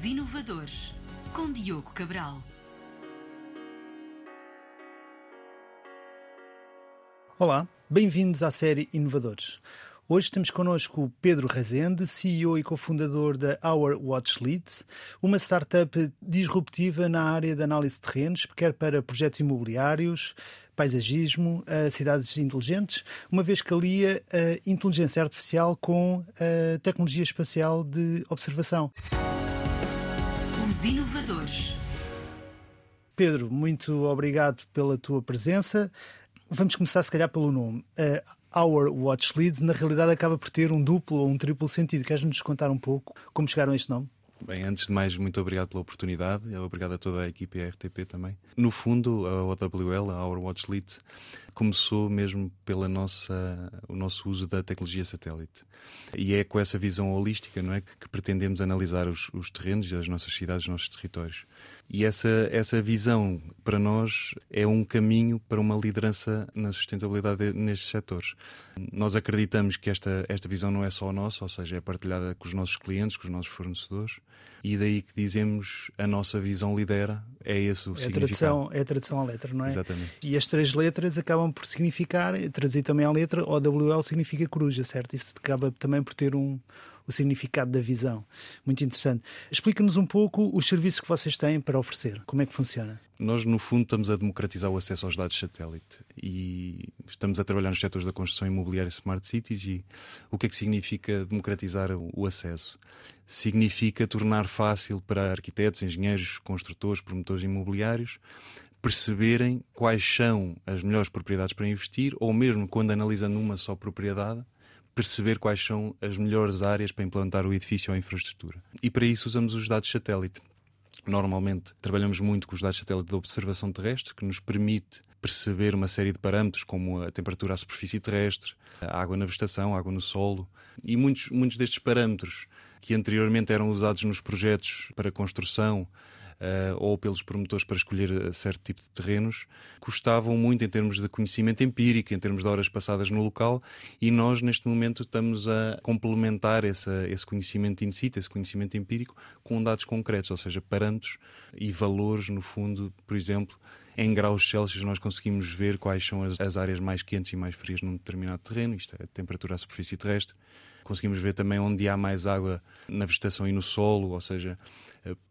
Os Inovadores, com Diogo Cabral. Olá, bem-vindos à série Inovadores. Hoje temos connosco Pedro Rezende, CEO e cofundador da Our Watch Lead, uma startup disruptiva na área de análise de terrenos, quer para projetos imobiliários, paisagismo, cidades inteligentes, uma vez que alia a inteligência artificial com a tecnologia espacial de observação. Os Inovadores. Pedro, muito obrigado pela tua presença. Vamos começar, se calhar, pelo nome. Uh, Our Watch Leads, na realidade, acaba por ter um duplo ou um triplo sentido. Queres-nos contar um pouco como chegaram a este nome? Bem, antes de mais, muito obrigado pela oportunidade. Obrigado a toda a equipe e a RTP também. No fundo, a OWL, a Our Watch Lead, começou mesmo pela nossa, o nosso uso da tecnologia satélite. E é com essa visão holística não é, que pretendemos analisar os, os terrenos das nossas cidades, dos nossos territórios. E essa, essa visão, para nós, é um caminho para uma liderança na sustentabilidade nestes setores. Nós acreditamos que esta, esta visão não é só nossa, ou seja, é partilhada com os nossos clientes, com os nossos fornecedores, e daí que dizemos a nossa visão lidera, é esse o é significado. Tradução, é a tradução à letra, não é? Exatamente. E as três letras acabam por significar, traduzir também à letra, OWL significa coruja, certo? Isso acaba também por ter um, o significado da visão. Muito interessante. Explica-nos um pouco os serviços que vocês têm para oferecer. Como é que funciona? Nós, no fundo, estamos a democratizar o acesso aos dados satélite e estamos a trabalhar nos setores da construção imobiliária smart cities. E o que é que significa democratizar o acesso? Significa tornar fácil para arquitetos, engenheiros, construtores, promotores imobiliários perceberem quais são as melhores propriedades para investir, ou mesmo quando analisando uma só propriedade, perceber quais são as melhores áreas para implantar o edifício ou a infraestrutura. E para isso usamos os dados satélite. Normalmente trabalhamos muito com os dados satélite da observação terrestre, que nos permite perceber uma série de parâmetros, como a temperatura à superfície terrestre, a água na vegetação, a água no solo, e muitos, muitos destes parâmetros que anteriormente eram usados nos projetos para construção uh, ou pelos promotores para escolher eh, certo tipo de terrenos, custavam muito em termos de conhecimento empírico, em termos de horas passadas no local, e nós, neste momento, estamos a complementar essa, esse conhecimento in situ, esse conhecimento empírico, com dados concretos, ou seja, parâmetros e valores, no fundo, por exemplo, em graus Celsius nós conseguimos ver quais são as, as, áreas mais quentes e mais frias num determinado terreno, isto é a temperatura à superfície terrestre. Conseguimos ver também onde há mais água na vegetação e no solo, ou seja,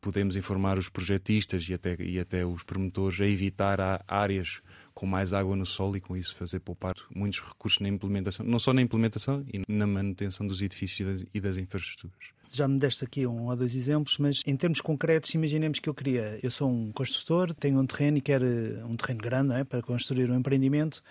podemos informar os projetistas e até, e até os promotores a evitar áreas com mais água no solo e com isso fazer poupar muitos recursos na implementação, não só na implementação e na manutenção dos edifícios e das infraestruturas. Já me deste aqui um ou dois exemplos, mas em termos concretos, imaginemos que eu queria, eu sou um construtor, tenho um terreno e quero um terreno grande é, para construir um empreendimento.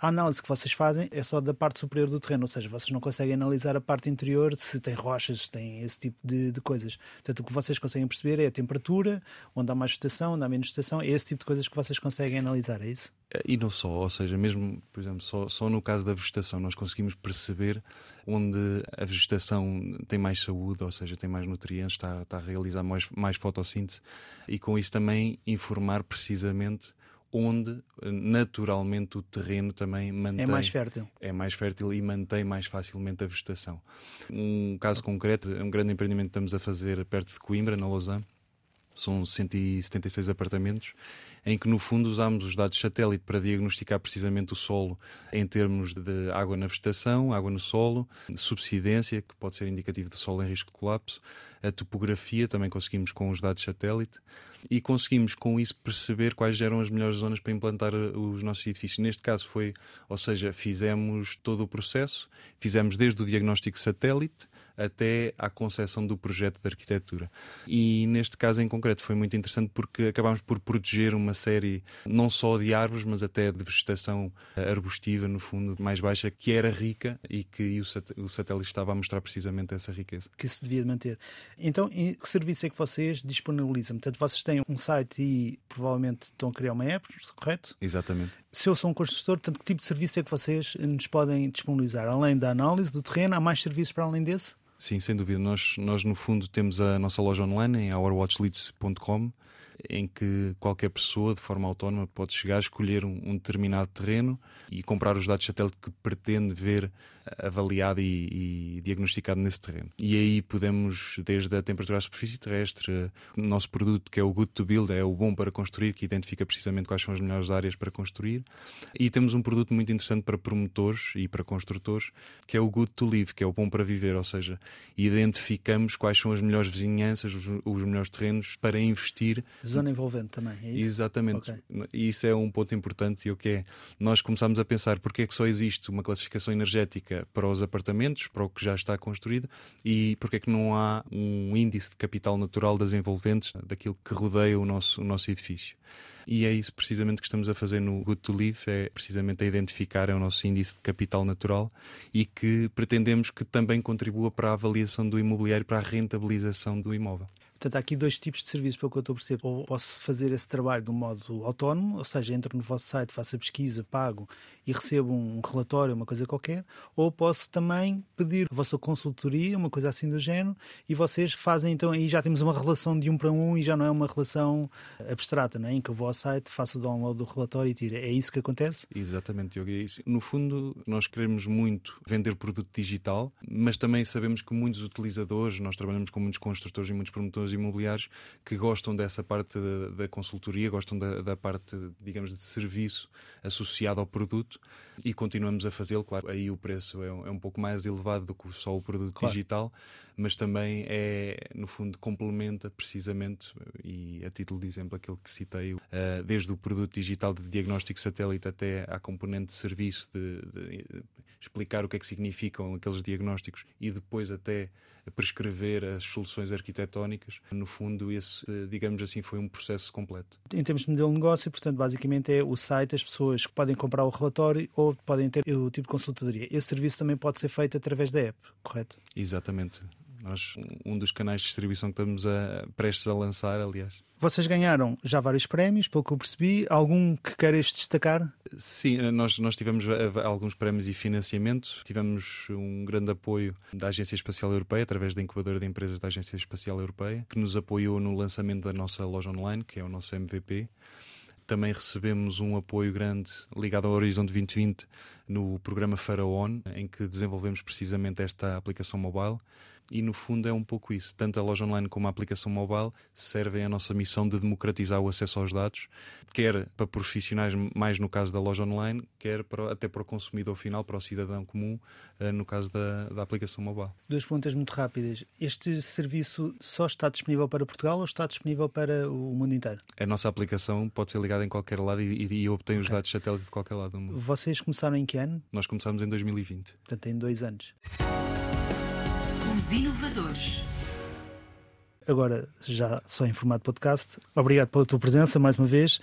A análise que vocês fazem é só da parte superior do terreno, ou seja, vocês não conseguem analisar a parte interior, se tem rochas, se tem esse tipo de, de coisas. Portanto, o que vocês conseguem perceber é a temperatura, onde há mais estação, onde há menos estação, é esse tipo de coisas que vocês conseguem analisar, é isso? E não só, ou seja, mesmo, por exemplo, só, só no caso da vegetação, nós conseguimos perceber onde a vegetação tem mais saúde, ou seja, tem mais nutrientes, está, está a realizar mais, mais fotossíntese, e com isso também informar precisamente onde naturalmente o terreno também mantém. É mais fértil. É mais fértil e mantém mais facilmente a vegetação. Um caso concreto, um grande empreendimento que estamos a fazer perto de Coimbra, na Lausanne, são 176 apartamentos em que no fundo usamos os dados satélite para diagnosticar precisamente o solo em termos de água na vegetação, água no solo, subsidência, que pode ser indicativo de solo em risco de colapso, a topografia também conseguimos com os dados satélite e conseguimos com isso perceber quais eram as melhores zonas para implantar os nossos edifícios. Neste caso foi, ou seja, fizemos todo o processo, fizemos desde o diagnóstico satélite até à concepção do projeto de arquitetura. E neste caso em concreto foi muito interessante porque acabámos por proteger uma série não só de árvores, mas até de vegetação arbustiva, no fundo, mais baixa, que era rica e que o satélite estava a mostrar precisamente essa riqueza. Que se devia manter. Então, que serviço é que vocês disponibilizam? Portanto, vocês têm um site e provavelmente estão a criar uma app, correto? Exatamente. Se eu sou um construtor, portanto, que tipo de serviço é que vocês nos podem disponibilizar? Além da análise do terreno, há mais serviços para além desse? Sim, sem dúvida. Nós, nós no fundo, temos a nossa loja online em ourwatchleads.com em que qualquer pessoa, de forma autónoma, pode chegar a escolher um, um determinado terreno e comprar os dados satélite que pretende ver avaliado e, e, diagnosticado nesse terreno. E aí podemos, desde a temperatura à superfície terrestre, o nosso produto, que é o Good to Build, é o bom para construir, que identifica precisamente quais são as melhores áreas para construir. E temos um produto muito interessante para promotores e para construtores, que é o Good to Live, que é o bom para viver, ou seja, identificamos quais são as melhores vizinhanças, os, os melhores terrenos para investir. Zona envolvente também, é isso? Exatamente. Okay. E isso é um ponto importante e o que é, nós começamos a pensar porque é que só existe uma classificação energética para os apartamentos, para o que já está construído e porque é que não há um índice de capital natural das envolventes, daquilo que rodeia o nosso, o nosso edifício. E é isso precisamente que estamos a fazer no Good to Live, é precisamente a identificar é o nosso índice de capital natural e que pretendemos que também contribua para a avaliação do imobiliário, para a rentabilização do imóvel. Portanto, há aqui dois tipos de serviços, pelo que eu estou a perceber. Ou posso fazer esse trabalho de um modo autónomo, ou seja, entro no vosso site, faço a pesquisa, pago e recebo um relatório, uma coisa qualquer, ou posso também pedir a vossa consultoria, uma coisa assim do género, e vocês fazem então, aí já temos uma relação de um para um e já não é uma relação abstrata, não é? em que eu vou ao site, faço o download do relatório e tiro. É isso que acontece? Exatamente, Diogo, é isso. No fundo, nós queremos muito vender produto digital, mas também sabemos que muitos utilizadores, nós trabalhamos com muitos construtores e muitos promotores imobiliários que gostam dessa parte da, da consultoria, gostam da, da parte, digamos, de serviço associado ao produto produto e continuamos a fazê-lo. Claro, aí o preço é um, é um, pouco mais elevado do que só o produto claro. digital, mas também é, no fundo, complementa precisamente, e a título de exemplo, aquilo que citei, uh, desde o produto digital de diagnóstico satélite até à componente de serviço, de, de, de explicar o que é que significam aqueles diagnósticos e depois até prescrever as soluções arquitetónicas. No fundo, esse, digamos assim, foi um processo completo. Em termos de modelo de negócio, portanto, basicamente é o site, as pessoas que podem comprar o relatório ou podem ter o tipo de consultoria. Esse serviço também pode ser feito através da app, correto? Exatamente. Nós, um dos canais de distribuição que estamos a, prestes a lançar, aliás. Vocês ganharam já vários prémios, pelo que eu percebi. Algum que queiras destacar? Sim, nós, nós tivemos eh, alguns prémios e financiamento. Tivemos um grande apoio da Agência Espacial Europeia, através da incubadora de empresas da Agência Espacial Europeia, que nos apoiou no lançamento da nossa loja online, que é o nosso MVP também recebemos um apoio grande ligado ao Horizonte 2020 no programa Faraon, em que desenvolvemos precisamente esta aplicação mobile e no fundo é um pouco isso. Tanto a loja online como a aplicação mobile servem à nossa missão de democratizar o acesso aos dados, quer para profissionais, mais no caso da loja online, quer para, até para o consumidor final, para o cidadão comum, eh, no caso da, da aplicação mobile. Duas perguntas muito rápidas. Este serviço só está disponível para Portugal ou está disponível para o mundo inteiro? A nossa aplicação pode ser ligada em qualquer lado e, e obtém okay. os dados satélite de qualquer lado do mundo. Vocês começaram em que ano? Nós começamos em 2020. Portanto, tem dois anos. Inovadores. Agora, já só em formato podcast, obrigado pela tua presença mais uma vez.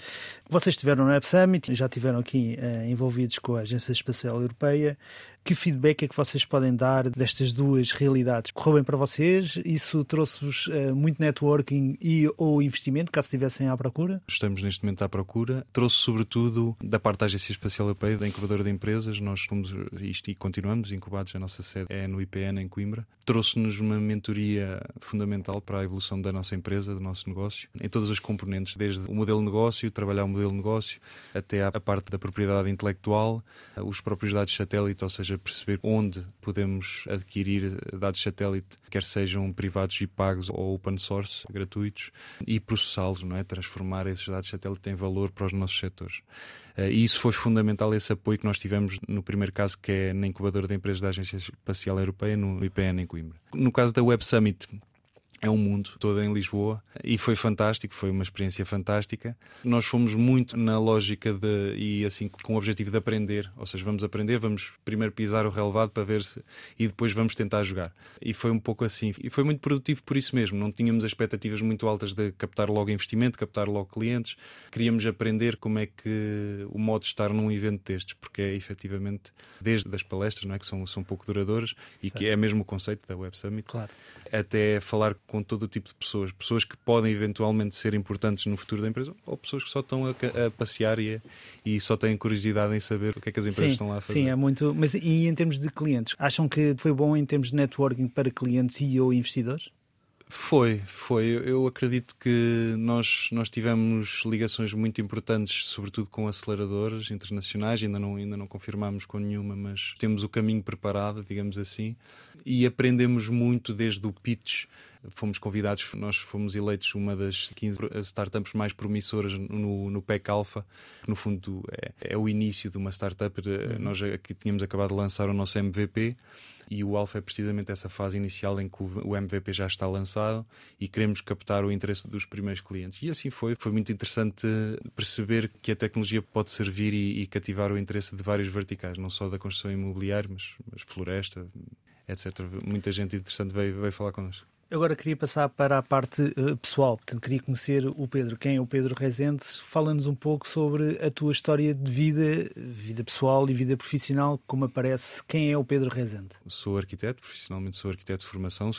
Vocês estiveram no Web Summit, já estiveram aqui eh, envolvidos com a Agência Espacial Europeia. Que feedback é que vocês podem dar destas duas realidades? Correu bem para vocês? Isso trouxe-vos uh, muito networking e ou investimento, caso estivessem à procura? Estamos neste momento à procura. Trouxe sobretudo da parte da Agência Espacial Europeia, da incubadora de empresas. Nós somos isto e continuamos incubados. A nossa sede é no IPN, em Coimbra. Trouxe-nos uma mentoria fundamental para a evolução da nossa empresa, do nosso negócio, em todas as componentes, desde o modelo de negócio, trabalhar o modelo de negócio, até a parte da propriedade intelectual, os próprios dados satélite, ou seja, seja, perceber onde podemos adquirir dados satélite, quer sejam privados e pagos ou open source, gratuitos, e processá-los, não é? Transformar esses dados satélite em valor para os nossos setores. Eh, e isso foi fundamental, esse apoio que nós tivemos no primeiro caso, que é na incubadora de empresas da Agência Espacial Europeia, no IPN em Coimbra. No caso da Web Summit, é um mundo todo em Lisboa e foi fantástico, foi uma experiência fantástica. Nós fomos muito na lógica de e assim com o objetivo de aprender, ou seja, vamos aprender, vamos primeiro pisar o relevado para ver se e depois vamos tentar jogar. E foi um pouco assim, e foi muito produtivo por isso mesmo. Não tínhamos expectativas muito altas de captar logo investimento, captar logo clientes. Queríamos aprender como é que o modo de estar num evento destes, porque é efetivamente desde as palestras, não é que são são pouco duradouras e certo. que é mesmo o conceito da Web Summit. Claro. Até falar com todo o tipo de pessoas. Pessoas que podem eventualmente ser importantes no futuro da empresa ou pessoas que só estão a, a passear e, e, só têm curiosidade em saber o que é que as empresas sim, estão lá a fazer. Sim, é muito. Mas e em termos de clientes, acham que foi bom em termos de networking para clientes e ou investidores? Foi, foi. Eu acredito que nós, nós tivemos ligações muito importantes, sobretudo com aceleradoras internacionais, ainda não, ainda não confirmamos com nenhuma, mas temos o caminho preparado, digamos assim, e aprendemos muito desde o pitch fomos convidados, nós fomos eleitos uma das 15 startups mais promissoras no, no PEC Alpha, que no fundo é, é o início de uma startup. Uhum. Nós aqui tínhamos acabado de lançar o nosso MVP e o Alpha é precisamente essa fase inicial em que o MVP já está lançado e queremos captar o interesse dos primeiros clientes. E assim foi. Foi muito interessante perceber que a tecnologia pode servir e, e cativar o interesse de vários verticais, não só da construção imobiliária, mas, mas floresta, etc. Muita gente interessante veio, veio falar connosco. Agora queria passar para a parte uh, pessoal, portanto, queria conhecer o Pedro. Quem é o Pedro Rezende? Fala-nos um pouco sobre a tua história de vida, vida pessoal e vida profissional, como aparece. Quem é o Pedro Rezende? Sou arquiteto, profissionalmente sou arquiteto de formação,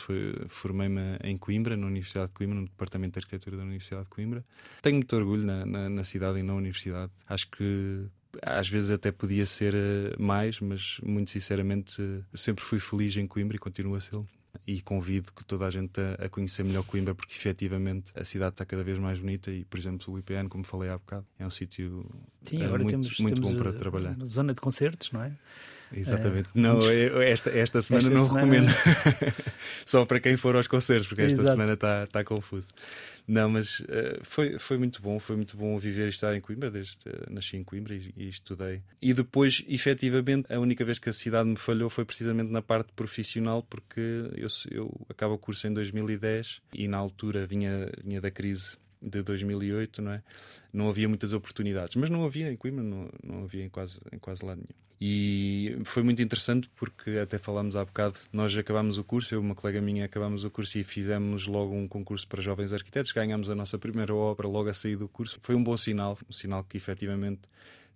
formei-me em Coimbra, na Universidade de Coimbra, no Departamento de Arquitetura da Universidade de Coimbra. Tenho muito orgulho na, na, na cidade e na universidade. Acho que às vezes até podia ser eh, mais, mas muito sinceramente sempre fui feliz em Coimbra e continuo a ser e convido que toda a gente a, a, conhecer melhor Coimbra, porque efetivamente a cidade está cada vez mais bonita e, por exemplo, o IPN, como falei há bocado, é um sítio Sim, agora muito, temos, muito temos bom para trabalhar. Zona de concertos, não é? Exatamente. É, não, esta, esta semana esta não semana... recomendo. Só para quem for aos concertos, porque esta Exato. semana está tá confuso. Não, mas uh, foi, foi muito bom, foi muito bom viver e estar em Coimbra, desde uh, nasci em Coimbra e, e, estudei. E depois, efetivamente, a única vez que a cidade me falhou foi precisamente na parte profissional, porque eu, eu acabo o curso em 2010 e na altura vinha, vinha da crise de 2008, não é? Não havia muitas oportunidades, mas não havia em Coimbra, não, não havia em quase, em quase lado nenhum. E foi muito interessante porque até falámos há bocado, nós acabámos o curso, eu e uma colega minha acabámos o curso e fizemos logo um concurso para jovens arquitetos, ganhámos a nossa primeira obra logo a sair do curso. Foi um bom sinal, um sinal que efetivamente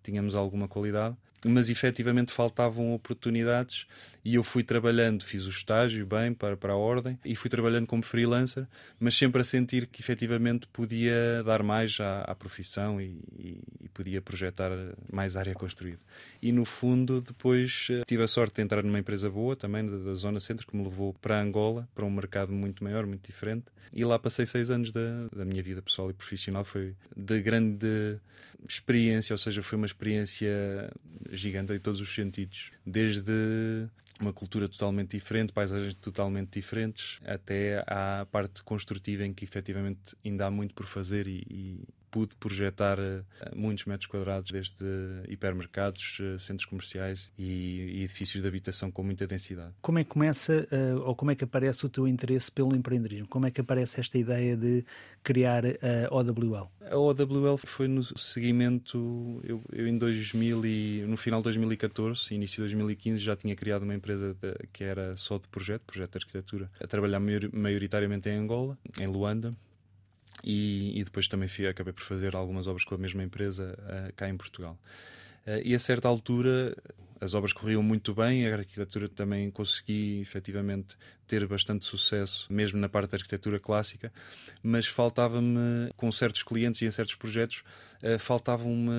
tínhamos alguma qualidade mas efetivamente faltavam oportunidades e eu fui trabalhando, fiz o estágio bem para, para a ordem e fui trabalhando como freelancer, mas sempre a sentir que efetivamente podia dar mais à, à profissão e, e, e, podia projetar mais área construída. E no fundo, depois eh, tive a sorte de entrar numa empresa boa também da, da Zona Centro que me levou para Angola, para um mercado muito maior, muito diferente. E lá passei seis anos da, da minha vida pessoal e profissional. Foi de grande experiência, ou seja, foi uma experiência gigante em todos os sentidos. Desde uma cultura totalmente diferente, paisagens totalmente diferentes, até à parte construtiva em que efetivamente ainda há muito por fazer e, e pude projetar uh, muitos metros quadrados, desde hipermercados, uh, centros comerciais e, e, edifícios de habitação com muita densidade. Como é que começa, uh, ou como é que aparece o teu interesse pelo empreendedorismo? Como é que aparece esta ideia de criar a OWL? A OWL foi no seguimento, eu, eu em 2000 e, no final de 2014, início de 2015, já tinha criado uma empresa de, que era só de projeto, projeto de arquitetura, a trabalhar maioritariamente em Angola, em Luanda, e, e depois também fui, acabei por fazer algumas obras com a mesma empresa uh, cá em Portugal. Uh, e a certa altura as obras corriam muito bem, a arquitetura também consegui efetivamente ter bastante sucesso, mesmo na parte da arquitetura clássica, mas faltava-me, com certos clientes e em certos projetos, uh, faltava-me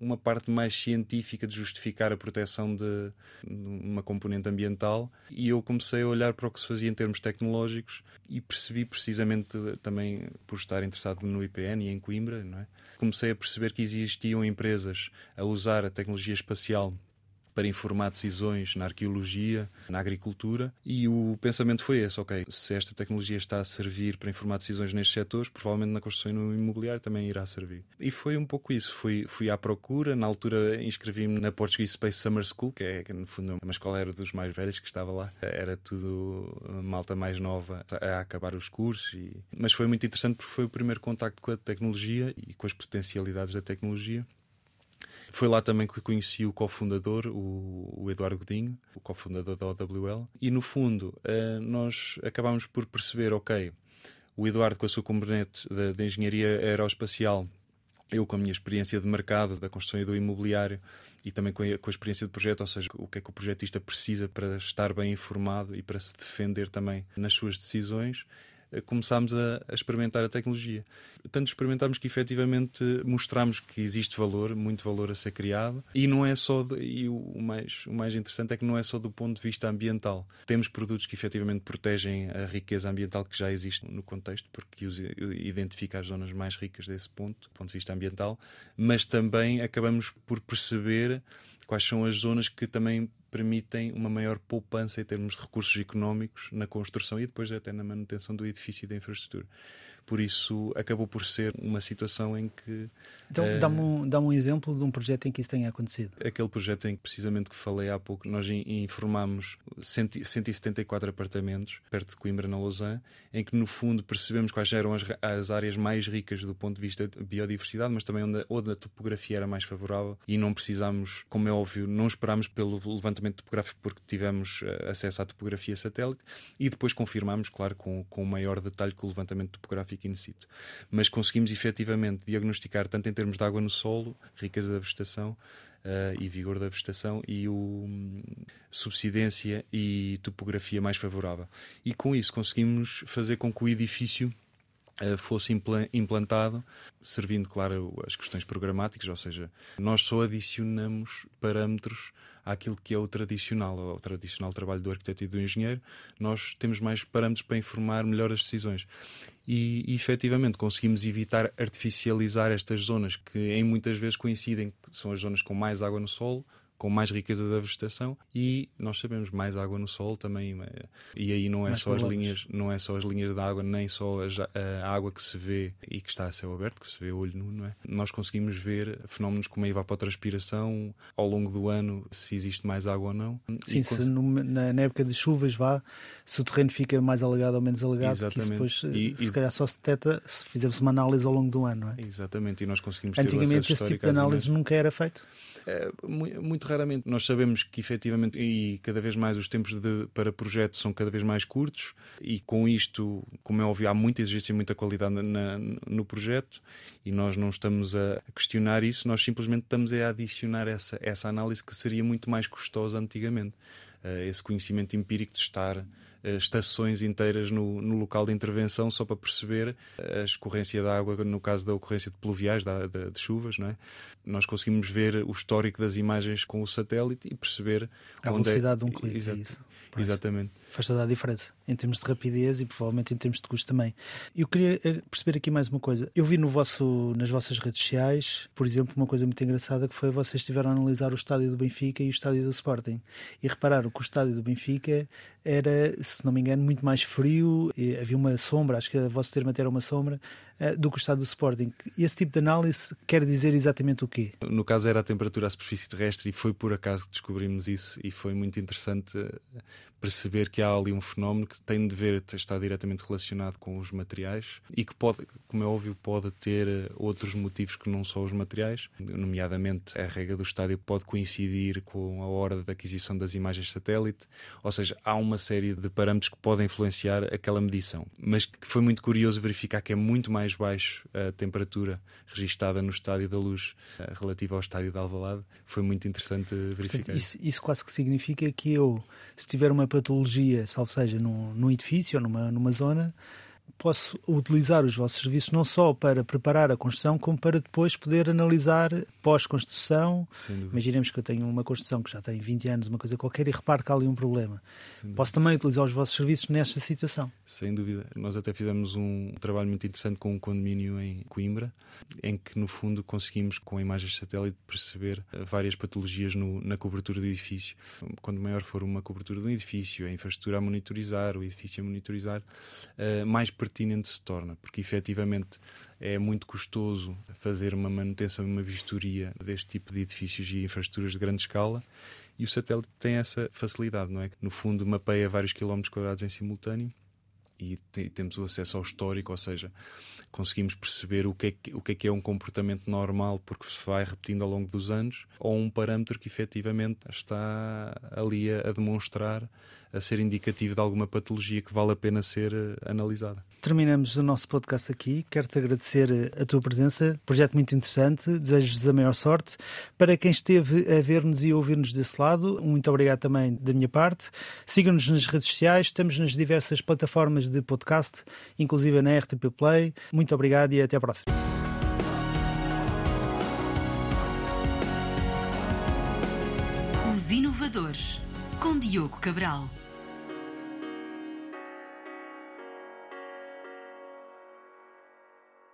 uma parte mais científica de justificar a proteção de, uma componente ambiental e eu comecei a olhar para o que se fazia em termos tecnológicos e percebi precisamente também por estar interessado no IPN e em Coimbra, é? comecei a perceber que existiam empresas a usar a tecnologia espacial para informar decisões na arqueologia, na agricultura, e o pensamento foi esse: ok, se esta tecnologia está a servir para informar decisões nestes setores, provavelmente na construção e no imobiliário também irá servir. E foi um pouco isso. Fui, fui à procura, na altura inscrevi-me na Portuguese Space Summer School, que é, no fundo, uma escola era dos mais velhos que estava lá. Era tudo malta mais nova a acabar os cursos, e... mas foi muito interessante porque foi o primeiro contacto com a tecnologia e com as potencialidades da tecnologia. Foi lá também que conheci o cofundador, o, o Eduardo Godinho, o cofundador da OWL, e no fundo uh, nós acabámos por perceber, ok, o Eduardo com a sua componente de, engenharia aeroespacial, eu com a minha experiência de mercado, da construção e do imobiliário, e também com a, com a, experiência de projeto, ou seja, o que é que o projetista precisa para estar bem informado e para se defender também nas suas decisões. Começámos a, a, experimentar a tecnologia. Tanto experimentámos que efetivamente mostramos que existe valor, muito valor a ser criado, e não é só, de, e o mais, o mais interessante é que não é só do ponto de vista ambiental. Temos produtos que efetivamente protegem a riqueza ambiental que já existe no contexto, porque os identifica as zonas mais ricas desse ponto, do ponto de vista ambiental, mas também acabamos por perceber quais são as zonas que também permitem uma maior poupança em termos de recursos económicos na construção e depois até na manutenção do edifício e da infraestrutura. Por isso, acabou por ser uma situação em que. Então, uh, dá-me um, dá um exemplo de um projeto em que isso tenha acontecido. Aquele projeto em que, precisamente, que falei há pouco, nós informámos 174 apartamentos perto de Coimbra, na Lausanne, em que, no fundo, percebemos quais eram as, as áreas mais ricas do ponto de vista de biodiversidade, mas também onde, onde a topografia era mais favorável e não precisamos, como é óbvio, não esperámos pelo levantamento topográfico porque tivemos eh, acesso à topografia satélite e depois confirmámos, claro, com, com o maior detalhe que o levantamento topográfico in situ. Mas conseguimos efetivamente diagnosticar, tanto em termos de água no solo, riqueza da vegetação, Uh, e vigor da vegetação e o um, subsidência e topografia mais favorável. E com isso conseguimos fazer com que o edifício uh, fosse impl implantado, servindo, claro, as questões programáticas, ou seja, nós só adicionamos parâmetros àquilo que é o tradicional, o tradicional trabalho do arquiteto e do engenheiro, nós temos mais parâmetros para informar melhor as decisões. E, e efetivamente conseguimos evitar artificializar estas zonas que em muitas vezes coincidem, são as zonas com mais água no solo, com mais riqueza da vegetação e nós sabemos mais água no solo também eh, e aí não é mais só as linhas não é só as linhas de água nem só a, água que se vê e que está a céu aberto que se vê olho nu não é? Nós conseguimos ver fenómenos como a evapotranspiração ao longo do ano se existe mais água ou não. Sim se no, na, na, época de chuvas vá se o terreno fica mais alagado ou menos alagado exatamente. depois e, se e... calhar só se detecta se fizermos uma análise ao longo do ano não é? Exatamente e nós conseguimos antigamente esse tipo de análise nunca era feito muito raramente. Nós sabemos que efetivamente, e cada vez mais os tempos de, para projetos são cada vez mais curtos, e com isto, como é óbvio, há muita exigência e muita qualidade na, no projeto, e nós não estamos a questionar isso, nós simplesmente estamos a adicionar essa, essa análise que seria muito mais custosa antigamente. Uh, esse conhecimento empírico de estar eh, estações inteiras no, no, local de intervenção só para perceber a escorrência da água no caso da ocorrência de pluviais, da, de, de chuvas. Não é? Nós conseguimos ver o histórico das imagens com o satélite e perceber a é velocidade é... de um clique. Exato. É isso. Exatamente. Faz toda a diferença, em termos de rapidez e provavelmente em termos de custo também. Eu queria eh, perceber aqui mais uma coisa. Eu vi no vosso, nas vossas redes sociais, por exemplo, uma coisa muito engraçada que foi vocês estiveram a analisar o estádio do Benfica e o estádio do Sporting. E repararam que o estádio do Benfica era, se não me engano, muito mais frio, havia uma sombra, acho que o vosso termo até era uma sombra, eh, do que o estado do Sporting. Esse tipo de análise quer dizer exatamente o quê? No caso era a temperatura à superfície terrestre e foi por acaso que descobrimos isso e foi muito interessante perceber que há ali um fenómeno que tem de ver, está diretamente relacionado com os materiais e que pode, como é óbvio, pode ter eh, outros motivos que não só os materiais, nomeadamente a rega do estádio pode coincidir com a hora da aquisição das imagens satélite, ou seja, há uma série de parâmetros que podem influenciar aquela medição, mas que foi muito curioso verificar que é muito mais baixo a temperatura registada no Estádio da Luz eh, relativa ao Estádio de Alvalade, foi muito interessante verificar. Isso, isso quase que significa que eu, se tiver uma patologia, salvo seja num, num edifício ou numa, numa zona, posso utilizar os vossos serviços não só para preparar a construção, como para depois poder analisar pós-construção. Imaginemos que eu tenho uma construção que já tem 20 anos, uma coisa qualquer, e reparo que há ali um problema. Posso também utilizar os vossos serviços nesta situação. Sem dúvida. Nós até fizemos um trabalho muito interessante com um condomínio em Coimbra, em que, no fundo, conseguimos, com imagens de satélite, perceber várias patologias no, na cobertura do edifício. Quanto maior for uma cobertura de um edifício, a infraestrutura a monitorizar, o edifício a monitorizar, eh, mais pertinente se torna, porque efetivamente é muito custoso fazer uma manutenção uma vistoria deste tipo de edifícios e infraestruturas de grande escala. E o satélite tem essa facilidade, não é? Que no fundo mapeia vários quilómetros quadrados em simultâneo e temos o acesso ao histórico, ou seja, conseguimos perceber o que, é que, o que é que é um comportamento normal porque se vai repetindo ao longo dos anos, ou um parâmetro que efetivamente está ali a, a demonstrar a ser indicativo de alguma patologia que vale a pena ser uh, analisada. Terminamos o nosso podcast aqui. Quero-te agradecer eh, a tua presença. Projeto muito interessante. Desejo-vos a maior sorte. Para quem esteve a ver-nos e ouvir-nos desse lado, muito obrigado também da minha parte. Sigam-nos nas redes sociais. Estamos nas diversas plataformas de podcast, inclusive na RTP Play. Muito obrigado e até à próxima. Os Inovadores, com Diogo Cabral.